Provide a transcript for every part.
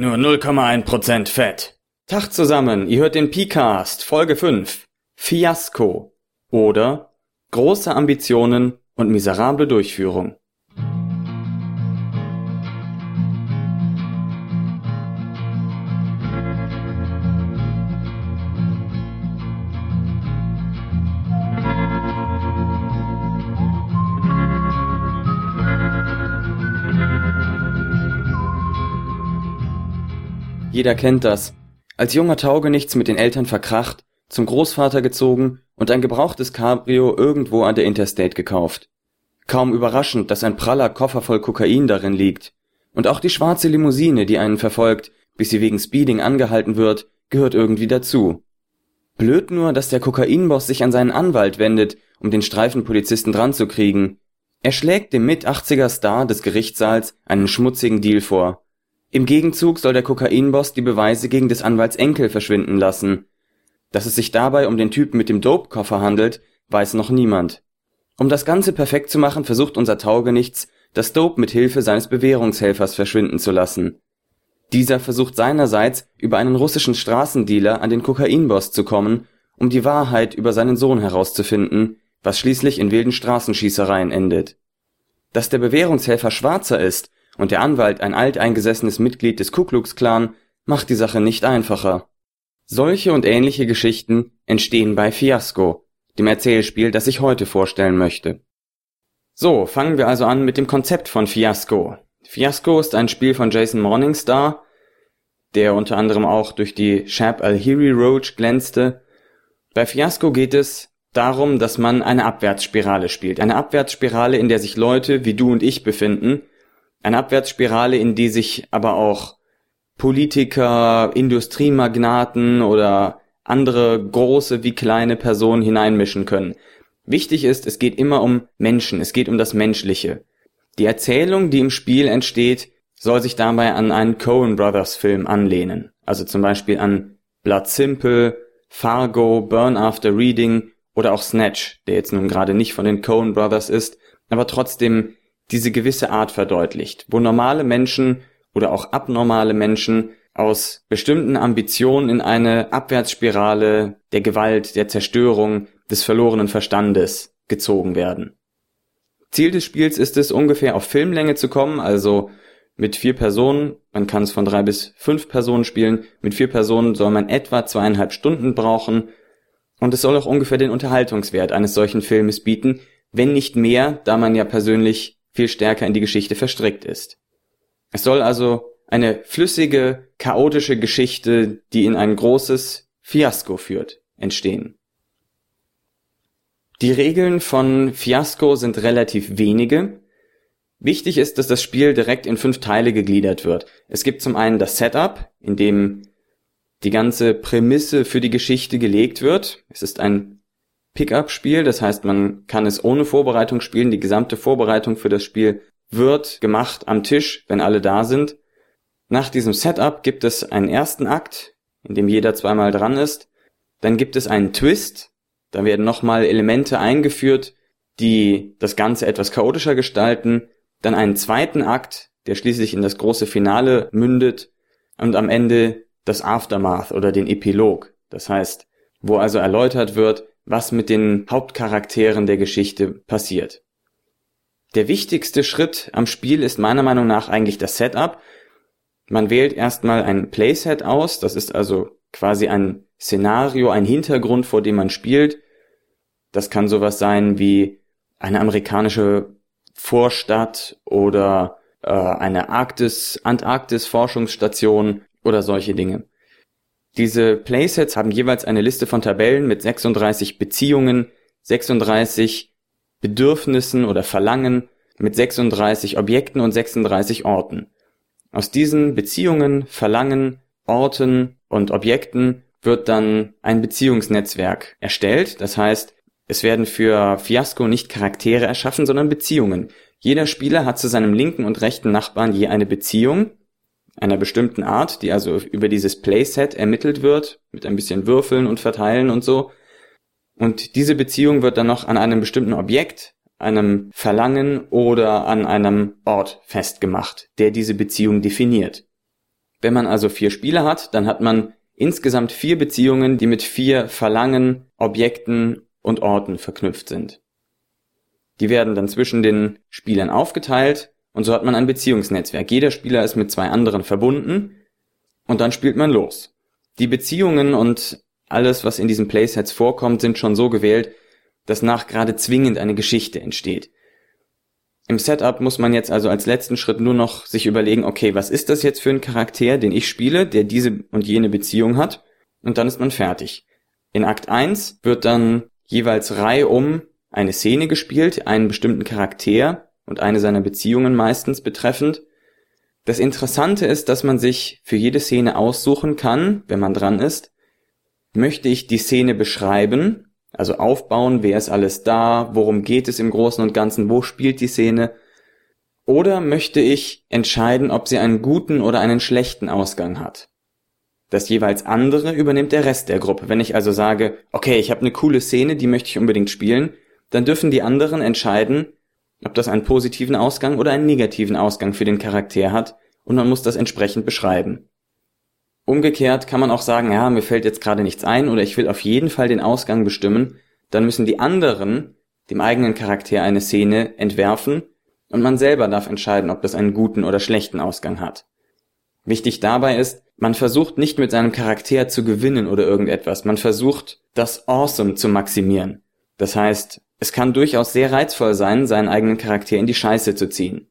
Nur 0,1% Fett. Tag zusammen, ihr hört den P-Cast, Folge 5. Fiasko. Oder große Ambitionen und miserable Durchführung. Jeder kennt das. Als junger Taugenichts mit den Eltern verkracht, zum Großvater gezogen und ein gebrauchtes Cabrio irgendwo an der Interstate gekauft. Kaum überraschend, dass ein praller Koffer voll Kokain darin liegt. Und auch die schwarze Limousine, die einen verfolgt, bis sie wegen Speeding angehalten wird, gehört irgendwie dazu. Blöd nur, dass der Kokainboss sich an seinen Anwalt wendet, um den Streifenpolizisten dranzukriegen. Er schlägt dem Mit-80er Star des Gerichtssaals einen schmutzigen Deal vor. Im Gegenzug soll der Kokainboss die Beweise gegen des Anwalts Enkel verschwinden lassen. Dass es sich dabei um den Typen mit dem Dope-Koffer handelt, weiß noch niemand. Um das Ganze perfekt zu machen, versucht unser Taugenichts, das Dope mit Hilfe seines Bewährungshelfers verschwinden zu lassen. Dieser versucht seinerseits, über einen russischen Straßendealer an den Kokainboss zu kommen, um die Wahrheit über seinen Sohn herauszufinden, was schließlich in wilden Straßenschießereien endet. Dass der Bewährungshelfer Schwarzer ist und der Anwalt ein alteingesessenes Mitglied des Ku Klux Klan macht die Sache nicht einfacher. Solche und ähnliche Geschichten entstehen bei Fiasco, dem Erzählspiel, das ich heute vorstellen möchte. So, fangen wir also an mit dem Konzept von Fiasco. Fiasco ist ein Spiel von Jason Morningstar, der unter anderem auch durch die Shab al-Hiri Roach glänzte. Bei Fiasco geht es darum, dass man eine Abwärtsspirale spielt. Eine Abwärtsspirale, in der sich Leute wie du und ich befinden, eine Abwärtsspirale, in die sich aber auch Politiker, Industriemagnaten oder andere große wie kleine Personen hineinmischen können. Wichtig ist, es geht immer um Menschen, es geht um das Menschliche. Die Erzählung, die im Spiel entsteht, soll sich dabei an einen Coen Brothers Film anlehnen. Also zum Beispiel an Blood Simple, Fargo, Burn After Reading oder auch Snatch, der jetzt nun gerade nicht von den Coen Brothers ist, aber trotzdem diese gewisse Art verdeutlicht, wo normale Menschen oder auch abnormale Menschen aus bestimmten Ambitionen in eine Abwärtsspirale der Gewalt, der Zerstörung, des verlorenen Verstandes gezogen werden. Ziel des Spiels ist es, ungefähr auf Filmlänge zu kommen, also mit vier Personen, man kann es von drei bis fünf Personen spielen, mit vier Personen soll man etwa zweieinhalb Stunden brauchen. Und es soll auch ungefähr den Unterhaltungswert eines solchen Filmes bieten, wenn nicht mehr, da man ja persönlich viel stärker in die Geschichte verstrickt ist. Es soll also eine flüssige, chaotische Geschichte, die in ein großes Fiasko führt, entstehen. Die Regeln von Fiasco sind relativ wenige. Wichtig ist, dass das Spiel direkt in fünf Teile gegliedert wird. Es gibt zum einen das Setup, in dem die ganze Prämisse für die Geschichte gelegt wird. Es ist ein Pickup-Spiel, das heißt, man kann es ohne Vorbereitung spielen. Die gesamte Vorbereitung für das Spiel wird gemacht am Tisch, wenn alle da sind. Nach diesem Setup gibt es einen ersten Akt, in dem jeder zweimal dran ist. Dann gibt es einen Twist, da werden nochmal Elemente eingeführt, die das Ganze etwas chaotischer gestalten. Dann einen zweiten Akt, der schließlich in das große Finale mündet. Und am Ende das Aftermath oder den Epilog. Das heißt, wo also erläutert wird, was mit den Hauptcharakteren der Geschichte passiert. Der wichtigste Schritt am Spiel ist meiner Meinung nach eigentlich das Setup. Man wählt erstmal ein Playset aus, das ist also quasi ein Szenario, ein Hintergrund, vor dem man spielt. Das kann sowas sein wie eine amerikanische Vorstadt oder äh, eine Arktis, Antarktis-Forschungsstation oder solche Dinge. Diese Playsets haben jeweils eine Liste von Tabellen mit 36 Beziehungen, 36 Bedürfnissen oder Verlangen, mit 36 Objekten und 36 Orten. Aus diesen Beziehungen, Verlangen, Orten und Objekten wird dann ein Beziehungsnetzwerk erstellt. Das heißt, es werden für Fiasco nicht Charaktere erschaffen, sondern Beziehungen. Jeder Spieler hat zu seinem linken und rechten Nachbarn je eine Beziehung einer bestimmten Art, die also über dieses Playset ermittelt wird, mit ein bisschen Würfeln und Verteilen und so. Und diese Beziehung wird dann noch an einem bestimmten Objekt, einem Verlangen oder an einem Ort festgemacht, der diese Beziehung definiert. Wenn man also vier Spiele hat, dann hat man insgesamt vier Beziehungen, die mit vier Verlangen, Objekten und Orten verknüpft sind. Die werden dann zwischen den Spielern aufgeteilt und so hat man ein Beziehungsnetzwerk. Jeder Spieler ist mit zwei anderen verbunden und dann spielt man los. Die Beziehungen und alles, was in diesen Playsets vorkommt, sind schon so gewählt, dass nach gerade zwingend eine Geschichte entsteht. Im Setup muss man jetzt also als letzten Schritt nur noch sich überlegen, okay, was ist das jetzt für ein Charakter, den ich spiele, der diese und jene Beziehung hat? Und dann ist man fertig. In Akt 1 wird dann jeweils reihum eine Szene gespielt, einen bestimmten Charakter und eine seiner Beziehungen meistens betreffend. Das Interessante ist, dass man sich für jede Szene aussuchen kann, wenn man dran ist, möchte ich die Szene beschreiben, also aufbauen, wer ist alles da, worum geht es im Großen und Ganzen, wo spielt die Szene, oder möchte ich entscheiden, ob sie einen guten oder einen schlechten Ausgang hat. Das jeweils andere übernimmt der Rest der Gruppe. Wenn ich also sage, okay, ich habe eine coole Szene, die möchte ich unbedingt spielen, dann dürfen die anderen entscheiden, ob das einen positiven Ausgang oder einen negativen Ausgang für den Charakter hat, und man muss das entsprechend beschreiben. Umgekehrt kann man auch sagen, ja, mir fällt jetzt gerade nichts ein oder ich will auf jeden Fall den Ausgang bestimmen, dann müssen die anderen dem eigenen Charakter eine Szene entwerfen und man selber darf entscheiden, ob das einen guten oder schlechten Ausgang hat. Wichtig dabei ist, man versucht nicht mit seinem Charakter zu gewinnen oder irgendetwas, man versucht das Awesome zu maximieren. Das heißt, es kann durchaus sehr reizvoll sein, seinen eigenen Charakter in die Scheiße zu ziehen.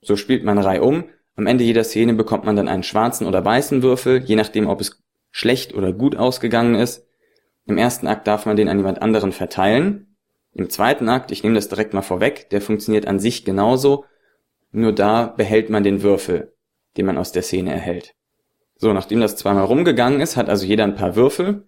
So spielt man Reihe um, am Ende jeder Szene bekommt man dann einen schwarzen oder weißen Würfel, je nachdem ob es schlecht oder gut ausgegangen ist. Im ersten Akt darf man den an jemand anderen verteilen. Im zweiten Akt, ich nehme das direkt mal vorweg, der funktioniert an sich genauso, nur da behält man den Würfel, den man aus der Szene erhält. So, nachdem das zweimal rumgegangen ist, hat also jeder ein paar Würfel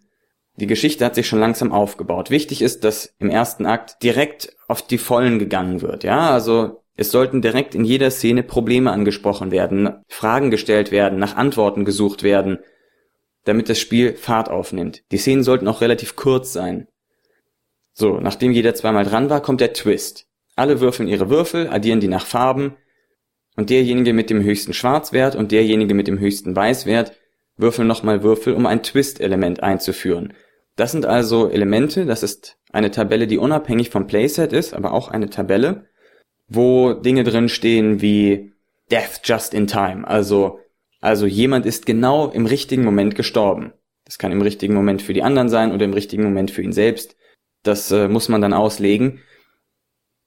die Geschichte hat sich schon langsam aufgebaut. Wichtig ist, dass im ersten Akt direkt auf die Vollen gegangen wird. Ja, also es sollten direkt in jeder Szene Probleme angesprochen werden, Fragen gestellt werden, nach Antworten gesucht werden, damit das Spiel Fahrt aufnimmt. Die Szenen sollten auch relativ kurz sein. So, nachdem jeder zweimal dran war, kommt der Twist. Alle würfeln ihre Würfel, addieren die nach Farben und derjenige mit dem höchsten Schwarzwert und derjenige mit dem höchsten Weißwert würfeln nochmal Würfel, um ein Twist-Element einzuführen. Das sind also Elemente, das ist eine Tabelle, die unabhängig vom Playset ist, aber auch eine Tabelle, wo Dinge drin stehen wie Death just in time, also also jemand ist genau im richtigen Moment gestorben. Das kann im richtigen Moment für die anderen sein oder im richtigen Moment für ihn selbst. Das äh, muss man dann auslegen.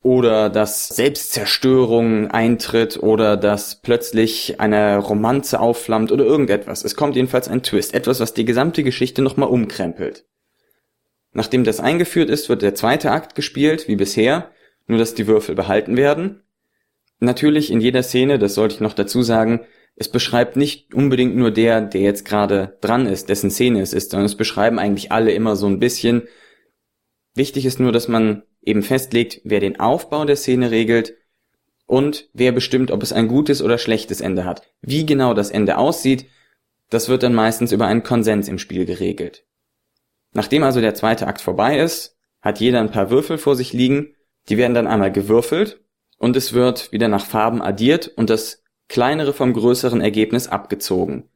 Oder dass Selbstzerstörung eintritt oder dass plötzlich eine Romanze aufflammt oder irgendetwas. Es kommt jedenfalls ein Twist, etwas, was die gesamte Geschichte nochmal umkrempelt. Nachdem das eingeführt ist, wird der zweite Akt gespielt, wie bisher, nur dass die Würfel behalten werden. Natürlich in jeder Szene, das sollte ich noch dazu sagen, es beschreibt nicht unbedingt nur der, der jetzt gerade dran ist, dessen Szene es ist, sondern es beschreiben eigentlich alle immer so ein bisschen. Wichtig ist nur, dass man eben festlegt, wer den Aufbau der Szene regelt und wer bestimmt, ob es ein gutes oder schlechtes Ende hat. Wie genau das Ende aussieht, das wird dann meistens über einen Konsens im Spiel geregelt. Nachdem also der zweite Akt vorbei ist, hat jeder ein paar Würfel vor sich liegen, die werden dann einmal gewürfelt und es wird wieder nach Farben addiert und das kleinere vom größeren Ergebnis abgezogen.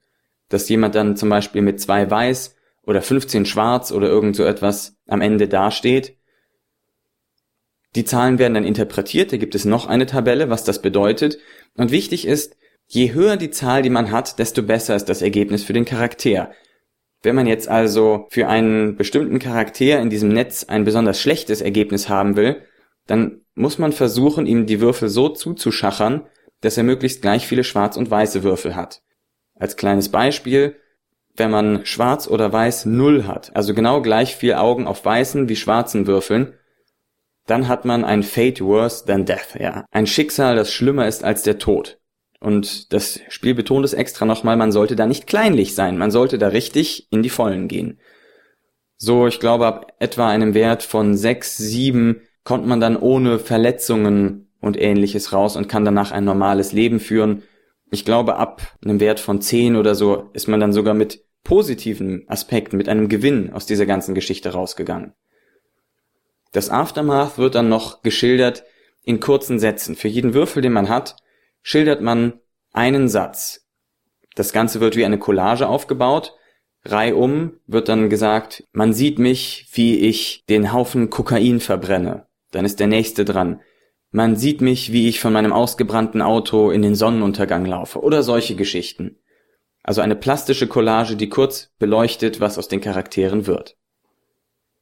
Dass jemand dann zum Beispiel mit zwei Weiß oder 15 Schwarz oder irgend so etwas am Ende dasteht. Die Zahlen werden dann interpretiert, da gibt es noch eine Tabelle, was das bedeutet. Und wichtig ist, je höher die Zahl, die man hat, desto besser ist das Ergebnis für den Charakter. Wenn man jetzt also für einen bestimmten Charakter in diesem Netz ein besonders schlechtes Ergebnis haben will, dann muss man versuchen, ihm die Würfel so zuzuschachern, dass er möglichst gleich viele schwarz und weiße Würfel hat. Als kleines Beispiel, wenn man schwarz oder weiß null hat, also genau gleich viel Augen auf weißen wie schwarzen Würfeln, dann hat man ein Fate worse than death, ja. Ein Schicksal, das schlimmer ist als der Tod. Und das Spiel betont es extra nochmal, man sollte da nicht kleinlich sein, man sollte da richtig in die Vollen gehen. So, ich glaube, ab etwa einem Wert von sechs, sieben kommt man dann ohne Verletzungen und ähnliches raus und kann danach ein normales Leben führen. Ich glaube, ab einem Wert von zehn oder so ist man dann sogar mit positiven Aspekten, mit einem Gewinn aus dieser ganzen Geschichte rausgegangen. Das Aftermath wird dann noch geschildert in kurzen Sätzen. Für jeden Würfel, den man hat, schildert man einen Satz. Das Ganze wird wie eine Collage aufgebaut. Reihum wird dann gesagt, man sieht mich, wie ich den Haufen Kokain verbrenne. Dann ist der nächste dran. Man sieht mich, wie ich von meinem ausgebrannten Auto in den Sonnenuntergang laufe oder solche Geschichten. Also eine plastische Collage, die kurz beleuchtet, was aus den Charakteren wird.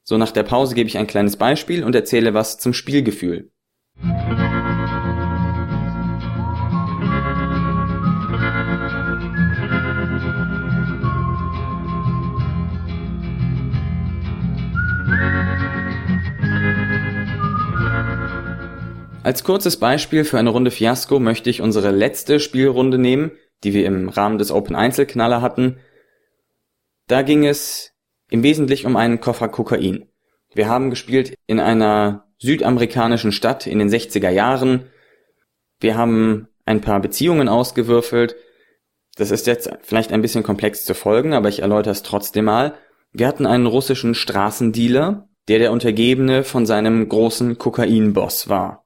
So nach der Pause gebe ich ein kleines Beispiel und erzähle was zum Spielgefühl. Als kurzes Beispiel für eine Runde Fiasko möchte ich unsere letzte Spielrunde nehmen, die wir im Rahmen des Open Einzelknaller hatten. Da ging es im Wesentlichen um einen Koffer Kokain. Wir haben gespielt in einer südamerikanischen Stadt in den 60er Jahren. Wir haben ein paar Beziehungen ausgewürfelt. Das ist jetzt vielleicht ein bisschen komplex zu folgen, aber ich erläutere es trotzdem mal. Wir hatten einen russischen Straßendealer, der der Untergebene von seinem großen Kokainboss war.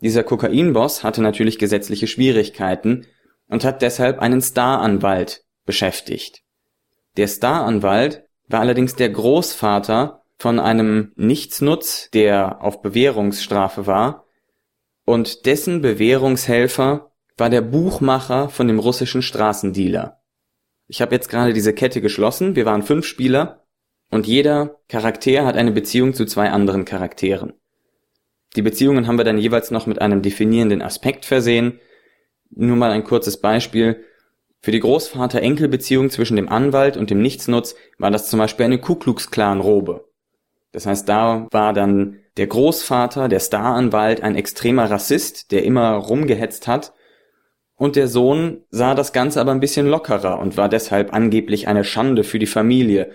Dieser Kokainboss hatte natürlich gesetzliche Schwierigkeiten und hat deshalb einen Staranwalt beschäftigt. Der Staranwalt war allerdings der Großvater von einem Nichtsnutz, der auf Bewährungsstrafe war, und dessen Bewährungshelfer war der Buchmacher von dem russischen Straßendealer. Ich habe jetzt gerade diese Kette geschlossen, wir waren fünf Spieler, und jeder Charakter hat eine Beziehung zu zwei anderen Charakteren. Die Beziehungen haben wir dann jeweils noch mit einem definierenden Aspekt versehen. Nur mal ein kurzes Beispiel. Für die Großvater-Enkel-Beziehung zwischen dem Anwalt und dem Nichtsnutz war das zum Beispiel eine Ku Klux Klan-Robe. Das heißt, da war dann der Großvater, der Staranwalt, ein extremer Rassist, der immer rumgehetzt hat. Und der Sohn sah das Ganze aber ein bisschen lockerer und war deshalb angeblich eine Schande für die Familie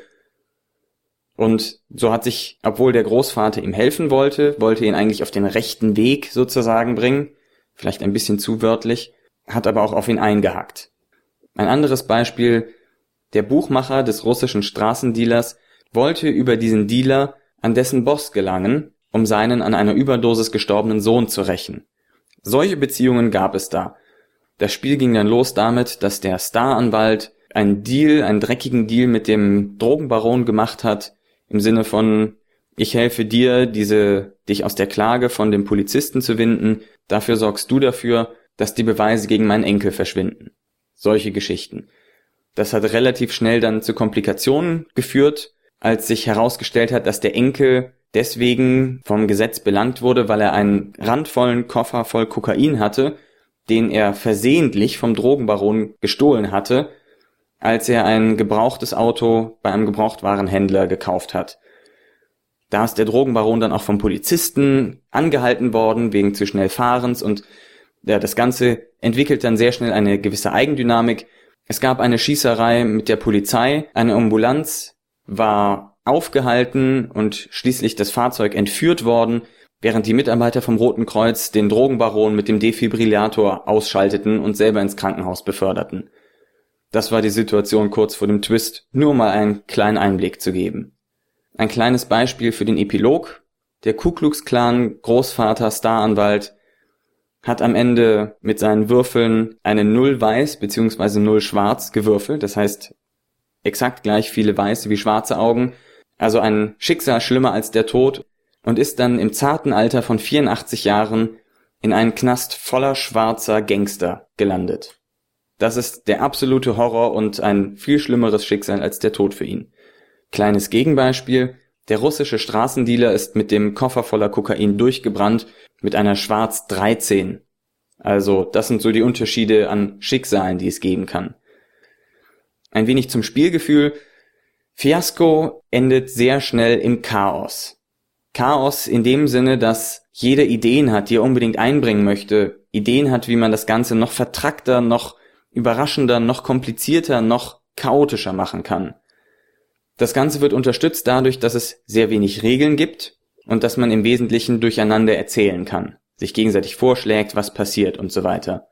und so hat sich, obwohl der Großvater ihm helfen wollte, wollte ihn eigentlich auf den rechten Weg sozusagen bringen, vielleicht ein bisschen zu wörtlich, hat aber auch auf ihn eingehackt. Ein anderes Beispiel, der Buchmacher des russischen Straßendealers wollte über diesen Dealer an dessen Boss gelangen, um seinen an einer Überdosis gestorbenen Sohn zu rächen. Solche Beziehungen gab es da. Das Spiel ging dann los damit, dass der Staranwalt einen Deal, einen dreckigen Deal mit dem Drogenbaron gemacht hat, im Sinne von, ich helfe dir, diese, dich aus der Klage von dem Polizisten zu winden, dafür sorgst du dafür, dass die Beweise gegen meinen Enkel verschwinden. Solche Geschichten. Das hat relativ schnell dann zu Komplikationen geführt, als sich herausgestellt hat, dass der Enkel deswegen vom Gesetz belangt wurde, weil er einen randvollen Koffer voll Kokain hatte, den er versehentlich vom Drogenbaron gestohlen hatte als er ein gebrauchtes Auto bei einem Gebrauchtwarenhändler gekauft hat. Da ist der Drogenbaron dann auch vom Polizisten angehalten worden wegen zu schnell Fahrens und ja, das Ganze entwickelt dann sehr schnell eine gewisse Eigendynamik. Es gab eine Schießerei mit der Polizei, eine Ambulanz war aufgehalten und schließlich das Fahrzeug entführt worden, während die Mitarbeiter vom Roten Kreuz den Drogenbaron mit dem Defibrillator ausschalteten und selber ins Krankenhaus beförderten. Das war die Situation kurz vor dem Twist, nur mal einen kleinen Einblick zu geben. Ein kleines Beispiel für den Epilog. Der Ku Klux Klan Großvater Staranwalt hat am Ende mit seinen Würfeln eine Null weiß bzw. Null schwarz gewürfelt. Das heißt exakt gleich viele weiße wie schwarze Augen. Also ein Schicksal schlimmer als der Tod und ist dann im zarten Alter von 84 Jahren in einen Knast voller schwarzer Gangster gelandet. Das ist der absolute Horror und ein viel schlimmeres Schicksal als der Tod für ihn. Kleines Gegenbeispiel. Der russische Straßendealer ist mit dem Koffer voller Kokain durchgebrannt mit einer Schwarz 13. Also, das sind so die Unterschiede an Schicksalen, die es geben kann. Ein wenig zum Spielgefühl. Fiasco endet sehr schnell im Chaos. Chaos in dem Sinne, dass jeder Ideen hat, die er unbedingt einbringen möchte, Ideen hat, wie man das Ganze noch vertrackter, noch überraschender, noch komplizierter, noch chaotischer machen kann. Das Ganze wird unterstützt dadurch, dass es sehr wenig Regeln gibt und dass man im Wesentlichen durcheinander erzählen kann, sich gegenseitig vorschlägt, was passiert und so weiter.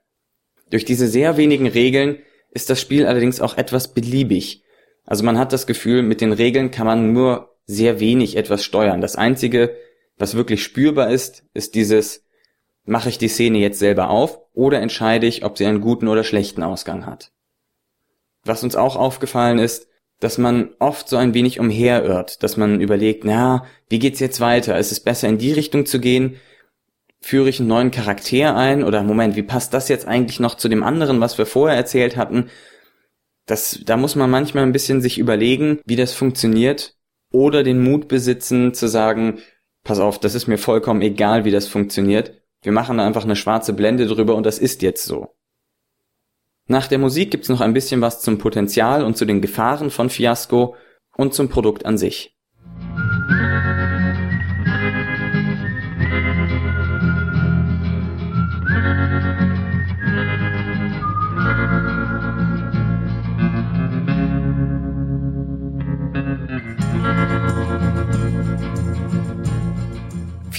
Durch diese sehr wenigen Regeln ist das Spiel allerdings auch etwas beliebig. Also man hat das Gefühl, mit den Regeln kann man nur sehr wenig etwas steuern. Das Einzige, was wirklich spürbar ist, ist dieses Mache ich die Szene jetzt selber auf oder entscheide ich, ob sie einen guten oder schlechten Ausgang hat? was uns auch aufgefallen ist, dass man oft so ein wenig umherirrt, dass man überlegt, na, wie geht's jetzt weiter? Ist es besser in die Richtung zu gehen? Führe ich einen neuen Charakter ein? Oder Moment, wie passt das jetzt eigentlich noch zu dem anderen, was wir vorher erzählt hatten? Das, da muss man manchmal ein bisschen sich überlegen, wie das funktioniert oder den Mut besitzen zu sagen, pass auf, das ist mir vollkommen egal, wie das funktioniert. Wir machen da einfach eine schwarze Blende drüber und das ist jetzt so. Nach der Musik gibt's noch ein bisschen was zum Potenzial und zu den Gefahren von Fiasco und zum Produkt an sich.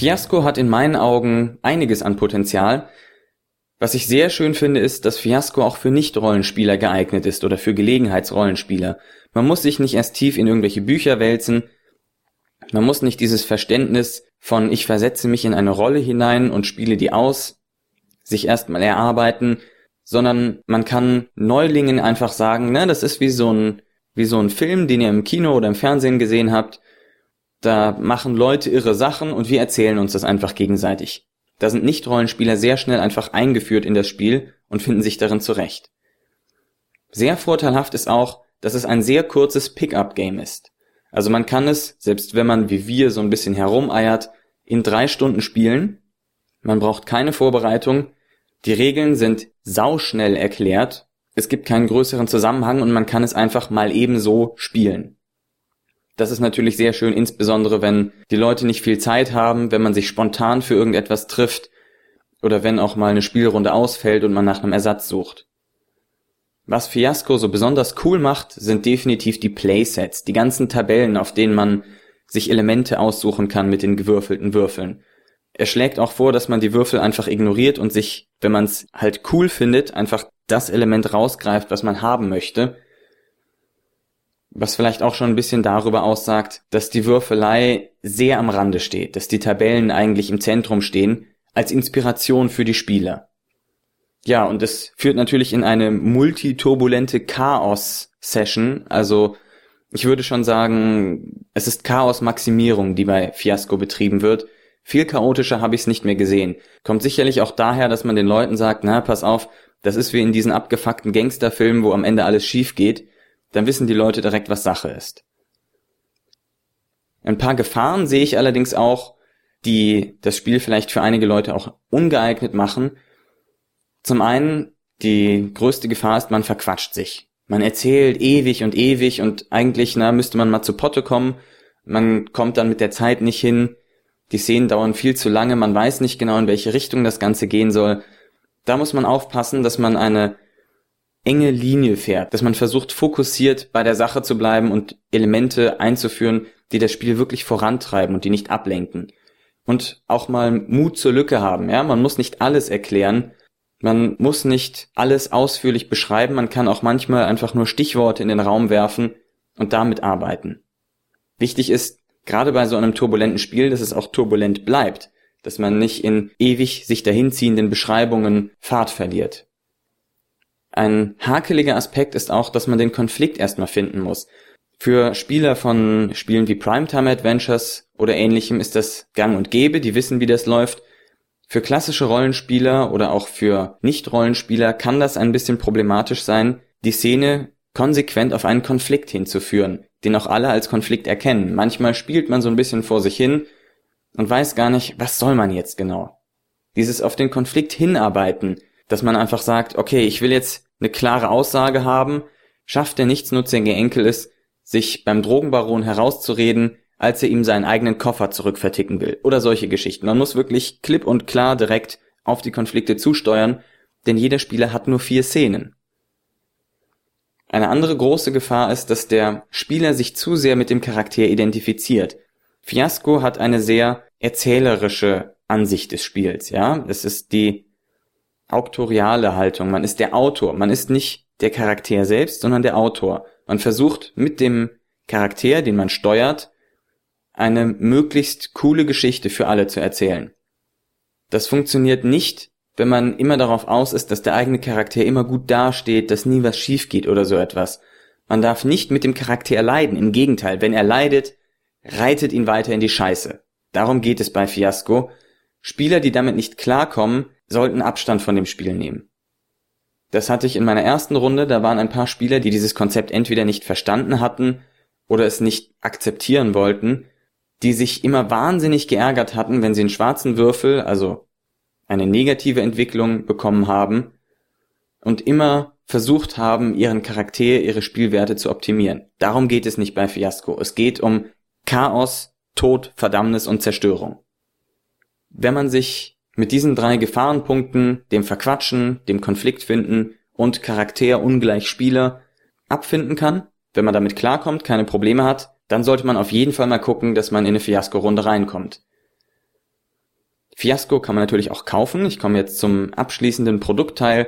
Fiasco hat in meinen Augen einiges an Potenzial, was ich sehr schön finde, ist, dass Fiasco auch für Nicht-Rollenspieler geeignet ist oder für Gelegenheitsrollenspieler. Man muss sich nicht erst tief in irgendwelche Bücher wälzen. Man muss nicht dieses Verständnis von ich versetze mich in eine Rolle hinein und spiele die aus, sich erstmal erarbeiten, sondern man kann Neulingen einfach sagen, ne, das ist wie so ein, wie so ein Film, den ihr im Kino oder im Fernsehen gesehen habt. Da machen Leute irre Sachen und wir erzählen uns das einfach gegenseitig. Da sind Nicht-Rollenspieler sehr schnell einfach eingeführt in das Spiel und finden sich darin zurecht. Sehr vorteilhaft ist auch, dass es ein sehr kurzes Pickup-Game ist. Also man kann es, selbst wenn man wie wir so ein bisschen herumeiert, in drei Stunden spielen. Man braucht keine Vorbereitung. Die Regeln sind sauschnell erklärt. Es gibt keinen größeren Zusammenhang und man kann es einfach mal ebenso spielen. Das ist natürlich sehr schön, insbesondere wenn die Leute nicht viel Zeit haben, wenn man sich spontan für irgendetwas trifft oder wenn auch mal eine Spielrunde ausfällt und man nach einem Ersatz sucht. Was Fiasco so besonders cool macht, sind definitiv die Playsets, die ganzen Tabellen, auf denen man sich Elemente aussuchen kann mit den gewürfelten Würfeln. Er schlägt auch vor, dass man die Würfel einfach ignoriert und sich, wenn man es halt cool findet, einfach das Element rausgreift, was man haben möchte was vielleicht auch schon ein bisschen darüber aussagt, dass die Würfelei sehr am Rande steht, dass die Tabellen eigentlich im Zentrum stehen, als Inspiration für die Spieler. Ja, und es führt natürlich in eine multiturbulente Chaos-Session, also ich würde schon sagen, es ist Chaos-Maximierung, die bei Fiasco betrieben wird. Viel chaotischer habe ich es nicht mehr gesehen. Kommt sicherlich auch daher, dass man den Leuten sagt, na, pass auf, das ist wie in diesen abgefuckten Gangsterfilmen, wo am Ende alles schief geht dann wissen die Leute direkt, was Sache ist. Ein paar Gefahren sehe ich allerdings auch, die das Spiel vielleicht für einige Leute auch ungeeignet machen. Zum einen, die größte Gefahr ist, man verquatscht sich. Man erzählt ewig und ewig und eigentlich, na, müsste man mal zu Potte kommen. Man kommt dann mit der Zeit nicht hin. Die Szenen dauern viel zu lange. Man weiß nicht genau, in welche Richtung das Ganze gehen soll. Da muss man aufpassen, dass man eine enge Linie fährt, dass man versucht, fokussiert bei der Sache zu bleiben und Elemente einzuführen, die das Spiel wirklich vorantreiben und die nicht ablenken. Und auch mal Mut zur Lücke haben, ja, man muss nicht alles erklären, man muss nicht alles ausführlich beschreiben, man kann auch manchmal einfach nur Stichworte in den Raum werfen und damit arbeiten. Wichtig ist, gerade bei so einem turbulenten Spiel, dass es auch turbulent bleibt, dass man nicht in ewig sich dahinziehenden Beschreibungen Fahrt verliert. Ein hakeliger Aspekt ist auch, dass man den Konflikt erstmal finden muss. Für Spieler von Spielen wie Primetime Adventures oder ähnlichem ist das gang und gäbe, die wissen, wie das läuft. Für klassische Rollenspieler oder auch für Nicht-Rollenspieler kann das ein bisschen problematisch sein, die Szene konsequent auf einen Konflikt hinzuführen, den auch alle als Konflikt erkennen. Manchmal spielt man so ein bisschen vor sich hin und weiß gar nicht, was soll man jetzt genau. Dieses auf den Konflikt hinarbeiten, dass man einfach sagt, okay, ich will jetzt eine klare Aussage haben, schafft der nichtsnutzige Enkel es, sich beim Drogenbaron herauszureden, als er ihm seinen eigenen Koffer zurückverticken will. Oder solche Geschichten. Man muss wirklich klipp und klar direkt auf die Konflikte zusteuern, denn jeder Spieler hat nur vier Szenen. Eine andere große Gefahr ist, dass der Spieler sich zu sehr mit dem Charakter identifiziert. Fiasco hat eine sehr erzählerische Ansicht des Spiels, ja. Es ist die auktoriale Haltung. Man ist der Autor. Man ist nicht der Charakter selbst, sondern der Autor. Man versucht mit dem Charakter, den man steuert, eine möglichst coole Geschichte für alle zu erzählen. Das funktioniert nicht wenn man immer darauf aus ist, dass der eigene Charakter immer gut dasteht, dass nie was schief geht oder so etwas. Man darf nicht mit dem Charakter leiden. Im Gegenteil, wenn er leidet, reitet ihn weiter in die Scheiße. Darum geht es bei Fiasco. Spieler, die damit nicht klarkommen, sollten Abstand von dem Spiel nehmen. Das hatte ich in meiner ersten Runde, da waren ein paar Spieler, die dieses Konzept entweder nicht verstanden hatten oder es nicht akzeptieren wollten, die sich immer wahnsinnig geärgert hatten, wenn sie einen schwarzen Würfel, also eine negative Entwicklung bekommen haben und immer versucht haben, ihren Charakter, ihre Spielwerte zu optimieren. Darum geht es nicht bei Fiasco. Es geht um Chaos, Tod, Verdammnis und Zerstörung. Wenn man sich mit diesen drei Gefahrenpunkten, dem Verquatschen, dem Konflikt finden und Charakter ungleich Spieler abfinden kann, wenn man damit klarkommt, keine Probleme hat, dann sollte man auf jeden Fall mal gucken, dass man in eine Fiasco-Runde reinkommt. Fiasco kann man natürlich auch kaufen. Ich komme jetzt zum abschließenden Produktteil.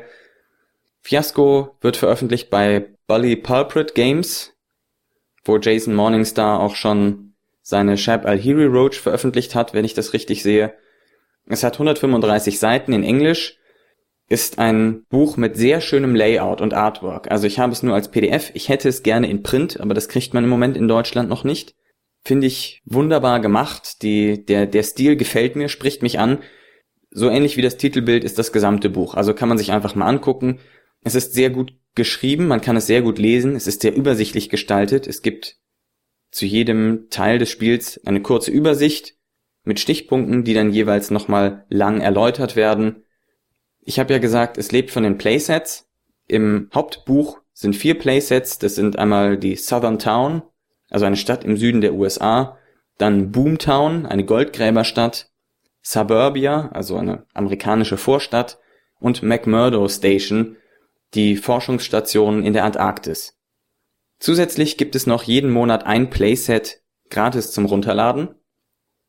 Fiasco wird veröffentlicht bei Bully Pulprit Games, wo Jason Morningstar auch schon seine Shab al-Hiri Roach veröffentlicht hat, wenn ich das richtig sehe. Es hat 135 Seiten in Englisch, ist ein Buch mit sehr schönem Layout und Artwork. Also ich habe es nur als PDF. Ich hätte es gerne in Print, aber das kriegt man im Moment in Deutschland noch nicht finde ich wunderbar gemacht. Die, der, der Stil gefällt mir, spricht mich an. So ähnlich wie das Titelbild ist das gesamte Buch. Also kann man sich einfach mal angucken. Es ist sehr gut geschrieben, man kann es sehr gut lesen, es ist sehr übersichtlich gestaltet. Es gibt zu jedem Teil des Spiels eine kurze Übersicht mit Stichpunkten, die dann jeweils nochmal lang erläutert werden. Ich habe ja gesagt, es lebt von den Playsets. Im Hauptbuch sind vier Playsets. Das sind einmal die Southern Town, also eine Stadt im Süden der USA, dann Boomtown, eine Goldgräberstadt, Suburbia, also eine amerikanische Vorstadt, und McMurdo Station, die Forschungsstation in der Antarktis. Zusätzlich gibt es noch jeden Monat ein Playset gratis zum Runterladen.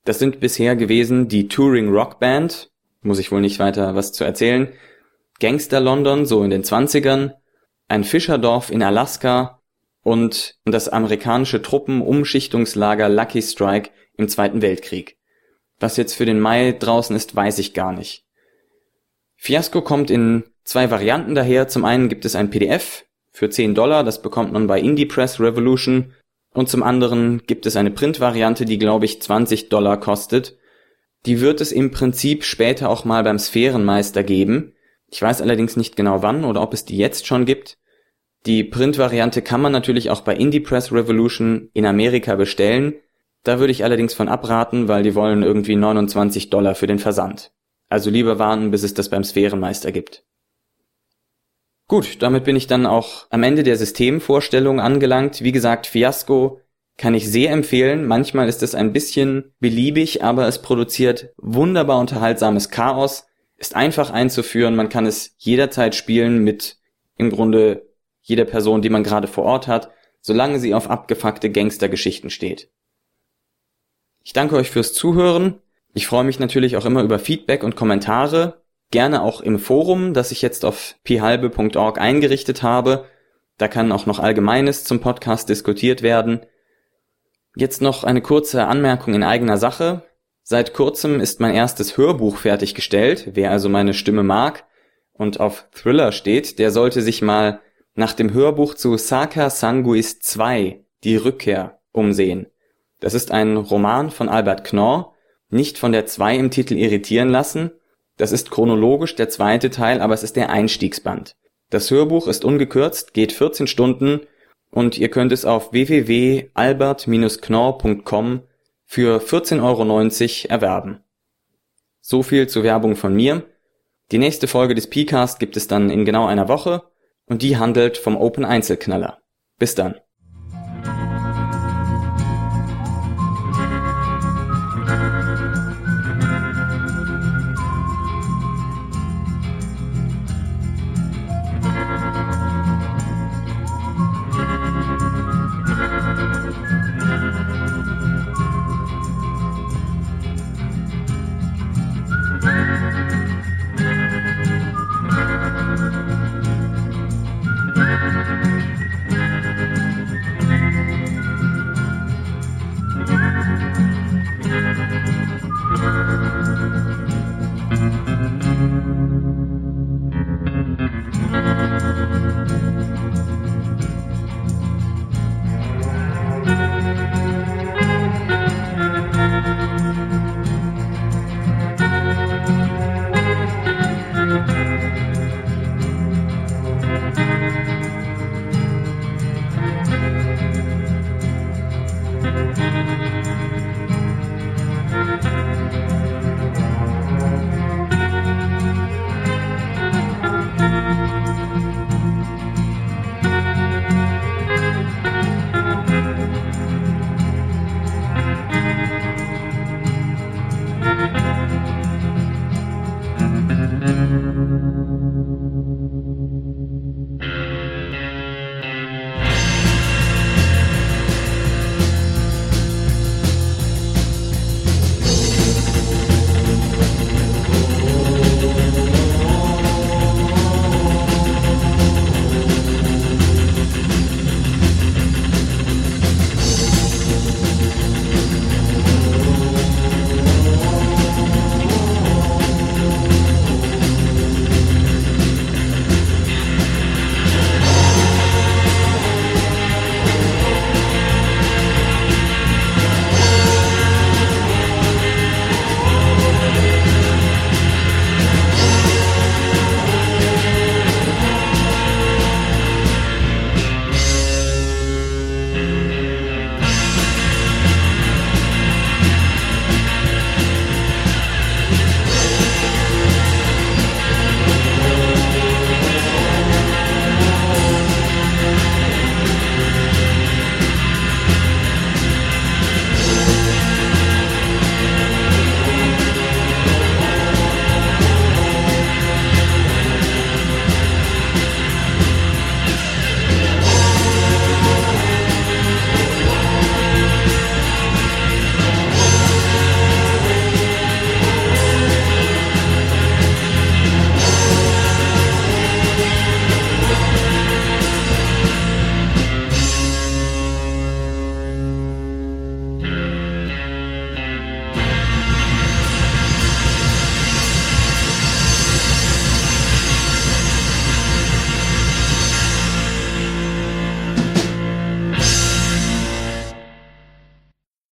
Das sind bisher gewesen die Touring Rock Band, muss ich wohl nicht weiter was zu erzählen, Gangster London, so in den Zwanzigern, ein Fischerdorf in Alaska und das amerikanische Truppenumschichtungslager Lucky Strike im Zweiten Weltkrieg. Was jetzt für den Mai draußen ist, weiß ich gar nicht. Fiasco kommt in zwei Varianten daher. Zum einen gibt es ein PDF für 10 Dollar, das bekommt man bei Indie Press Revolution. Und zum anderen gibt es eine Print-Variante, die glaube ich 20 Dollar kostet. Die wird es im Prinzip später auch mal beim Sphärenmeister geben. Ich weiß allerdings nicht genau wann oder ob es die jetzt schon gibt. Die Print-Variante kann man natürlich auch bei Indie Press Revolution in Amerika bestellen. Da würde ich allerdings von abraten, weil die wollen irgendwie 29 Dollar für den Versand. Also lieber warten, bis es das beim Sphärenmeister gibt. Gut, damit bin ich dann auch am Ende der Systemvorstellung angelangt. Wie gesagt, Fiasco kann ich sehr empfehlen. Manchmal ist es ein bisschen beliebig, aber es produziert wunderbar unterhaltsames Chaos, ist einfach einzuführen, man kann es jederzeit spielen mit im Grunde jeder Person, die man gerade vor Ort hat, solange sie auf abgefuckte Gangstergeschichten steht. Ich danke euch fürs Zuhören. Ich freue mich natürlich auch immer über Feedback und Kommentare, gerne auch im Forum, das ich jetzt auf phalbe.org eingerichtet habe. Da kann auch noch Allgemeines zum Podcast diskutiert werden. Jetzt noch eine kurze Anmerkung in eigener Sache. Seit kurzem ist mein erstes Hörbuch fertiggestellt. Wer also meine Stimme mag und auf Thriller steht, der sollte sich mal nach dem Hörbuch zu Saka Sanguis 2, Die Rückkehr, umsehen. Das ist ein Roman von Albert Knorr, nicht von der 2 im Titel irritieren lassen. Das ist chronologisch der zweite Teil, aber es ist der Einstiegsband. Das Hörbuch ist ungekürzt, geht 14 Stunden und ihr könnt es auf www.albert-knorr.com für 14,90 Euro erwerben. So viel zur Werbung von mir. Die nächste Folge des PCast gibt es dann in genau einer Woche und die handelt vom Open Einzelknaller. Bis dann.